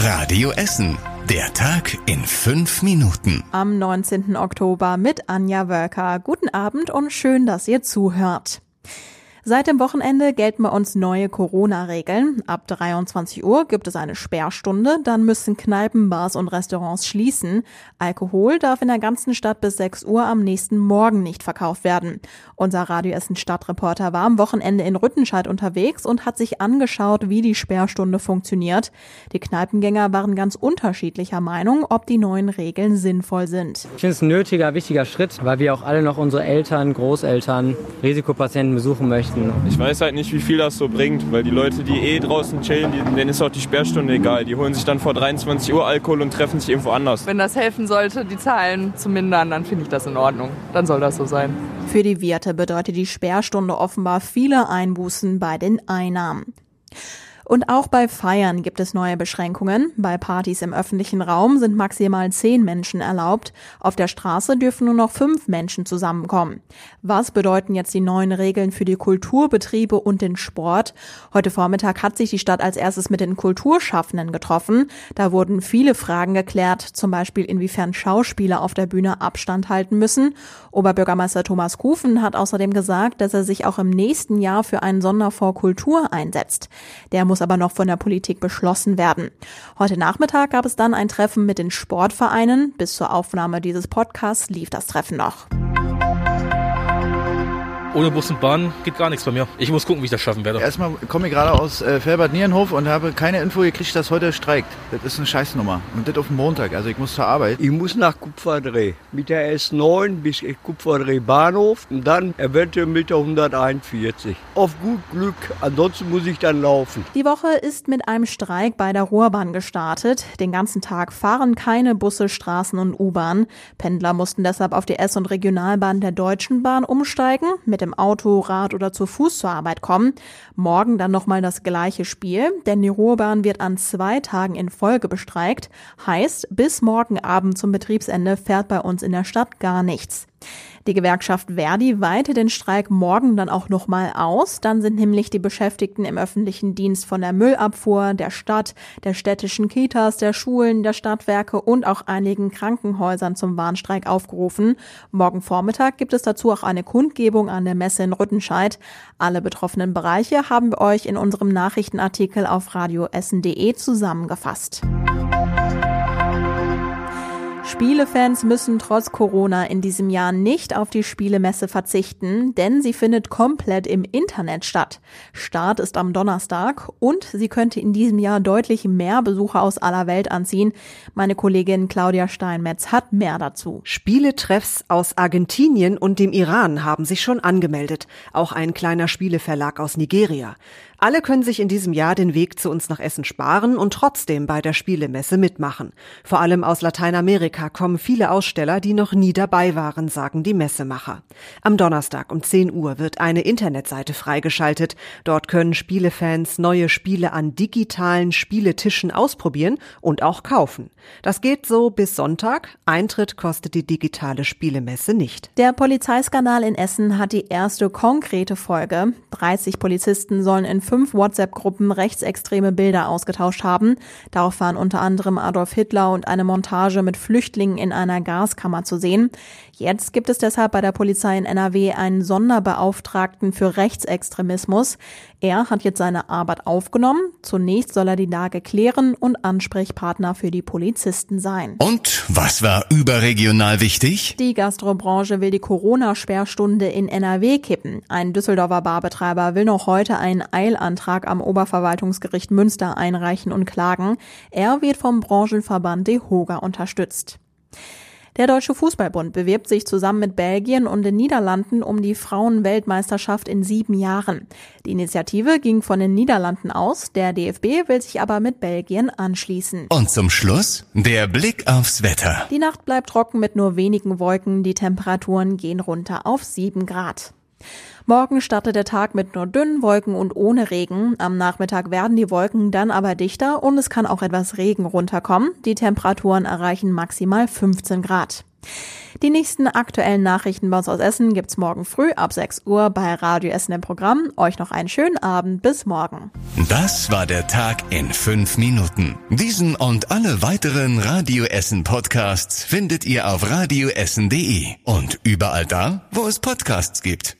Radio Essen. Der Tag in fünf Minuten. Am 19. Oktober mit Anja Wölker. Guten Abend und schön, dass ihr zuhört. Seit dem Wochenende gelten bei uns neue Corona-Regeln. Ab 23 Uhr gibt es eine Sperrstunde, dann müssen Kneipen, Bars und Restaurants schließen. Alkohol darf in der ganzen Stadt bis 6 Uhr am nächsten Morgen nicht verkauft werden. Unser Radio Essen Stadtreporter war am Wochenende in Rüttenscheid unterwegs und hat sich angeschaut, wie die Sperrstunde funktioniert. Die Kneipengänger waren ganz unterschiedlicher Meinung, ob die neuen Regeln sinnvoll sind. Ich finde es ein nötiger, wichtiger Schritt, weil wir auch alle noch unsere Eltern, Großeltern, Risikopatienten besuchen möchten möchten. Ich weiß halt nicht, wie viel das so bringt, weil die Leute, die eh draußen chillen, denen ist auch die Sperrstunde egal. Die holen sich dann vor 23 Uhr Alkohol und treffen sich irgendwo anders. Wenn das helfen sollte, die Zahlen zu mindern, dann finde ich das in Ordnung. Dann soll das so sein. Für die Wirte bedeutet die Sperrstunde offenbar viele Einbußen bei den Einnahmen. Und auch bei Feiern gibt es neue Beschränkungen. Bei Partys im öffentlichen Raum sind maximal zehn Menschen erlaubt. Auf der Straße dürfen nur noch fünf Menschen zusammenkommen. Was bedeuten jetzt die neuen Regeln für die Kulturbetriebe und den Sport? Heute Vormittag hat sich die Stadt als erstes mit den Kulturschaffenden getroffen. Da wurden viele Fragen geklärt, zum Beispiel inwiefern Schauspieler auf der Bühne Abstand halten müssen. Oberbürgermeister Thomas Kufen hat außerdem gesagt, dass er sich auch im nächsten Jahr für einen Sonderfonds Kultur einsetzt. Der muss muss aber noch von der Politik beschlossen werden. Heute Nachmittag gab es dann ein Treffen mit den Sportvereinen. Bis zur Aufnahme dieses Podcasts lief das Treffen noch. Ohne Bus und Bahn geht gar nichts bei mir. Ich muss gucken, wie ich das schaffen werde. Erstmal komme ich gerade aus äh, Felbert-Nierenhof und habe keine Info gekriegt, dass heute streikt. Das ist eine Scheißnummer. Und das auf dem Montag. Also ich muss zur Arbeit. Ich muss nach Kupferdreh. Mit der S9 bis Kupferdreh Bahnhof und dann eventuell mit der 141. Auf gut Glück. Ansonsten muss ich dann laufen. Die Woche ist mit einem Streik bei der Ruhrbahn gestartet. Den ganzen Tag fahren keine Busse, Straßen und U-Bahn. Pendler mussten deshalb auf die S- und Regionalbahn der Deutschen Bahn umsteigen. Mit dem dem Auto, Rad oder zu Fuß zur Arbeit kommen. Morgen dann nochmal das gleiche Spiel, denn die Ruhrbahn wird an zwei Tagen in Folge bestreikt. Heißt, bis morgen Abend zum Betriebsende fährt bei uns in der Stadt gar nichts. Die Gewerkschaft Verdi weitet den Streik morgen dann auch nochmal aus. Dann sind nämlich die Beschäftigten im öffentlichen Dienst von der Müllabfuhr, der Stadt, der städtischen Kitas, der Schulen, der Stadtwerke und auch einigen Krankenhäusern zum Warnstreik aufgerufen. Morgen Vormittag gibt es dazu auch eine Kundgebung an der Messe in Rüttenscheid. Alle betroffenen Bereiche haben wir euch in unserem Nachrichtenartikel auf radioessen.de zusammengefasst. Spielefans müssen trotz Corona in diesem Jahr nicht auf die Spielemesse verzichten, denn sie findet komplett im Internet statt. Start ist am Donnerstag und sie könnte in diesem Jahr deutlich mehr Besucher aus aller Welt anziehen. Meine Kollegin Claudia Steinmetz hat mehr dazu. Spieletreffs aus Argentinien und dem Iran haben sich schon angemeldet. Auch ein kleiner Spieleverlag aus Nigeria. Alle können sich in diesem Jahr den Weg zu uns nach Essen sparen und trotzdem bei der Spielemesse mitmachen. Vor allem aus Lateinamerika kommen viele Aussteller, die noch nie dabei waren, sagen die Messemacher. Am Donnerstag um 10 Uhr wird eine Internetseite freigeschaltet. Dort können Spielefans neue Spiele an digitalen Spieletischen ausprobieren und auch kaufen. Das geht so bis Sonntag. Eintritt kostet die digitale Spielemesse nicht. Der Polizeiskandal in Essen hat die erste konkrete Folge. 30 Polizisten sollen in fünf WhatsApp-Gruppen rechtsextreme Bilder ausgetauscht haben. Darauf waren unter anderem Adolf Hitler und eine Montage mit Flüchtlingen in einer Gaskammer zu sehen. Jetzt gibt es deshalb bei der Polizei in NRW einen Sonderbeauftragten für Rechtsextremismus. Er hat jetzt seine Arbeit aufgenommen. Zunächst soll er die Lage klären und Ansprechpartner für die Polizisten sein. Und was war überregional wichtig? Die Gastrobranche will die Corona-Sperrstunde in NRW kippen. Ein Düsseldorfer Barbetreiber will noch heute einen Eilantrag am Oberverwaltungsgericht Münster einreichen und klagen. Er wird vom Branchenverband DEHOGA unterstützt. Der Deutsche Fußballbund bewirbt sich zusammen mit Belgien und den Niederlanden um die Frauenweltmeisterschaft in sieben Jahren. Die Initiative ging von den Niederlanden aus, der DFB will sich aber mit Belgien anschließen. Und zum Schluss der Blick aufs Wetter. Die Nacht bleibt trocken mit nur wenigen Wolken, die Temperaturen gehen runter auf sieben Grad. Morgen startet der Tag mit nur dünnen Wolken und ohne Regen. Am Nachmittag werden die Wolken dann aber dichter und es kann auch etwas Regen runterkommen. Die Temperaturen erreichen maximal 15 Grad. Die nächsten aktuellen Nachrichten bei uns aus Essen gibt's morgen früh ab 6 Uhr bei Radio Essen im Programm. Euch noch einen schönen Abend. Bis morgen. Das war der Tag in fünf Minuten. Diesen und alle weiteren Radio Essen Podcasts findet ihr auf radioessen.de und überall da, wo es Podcasts gibt.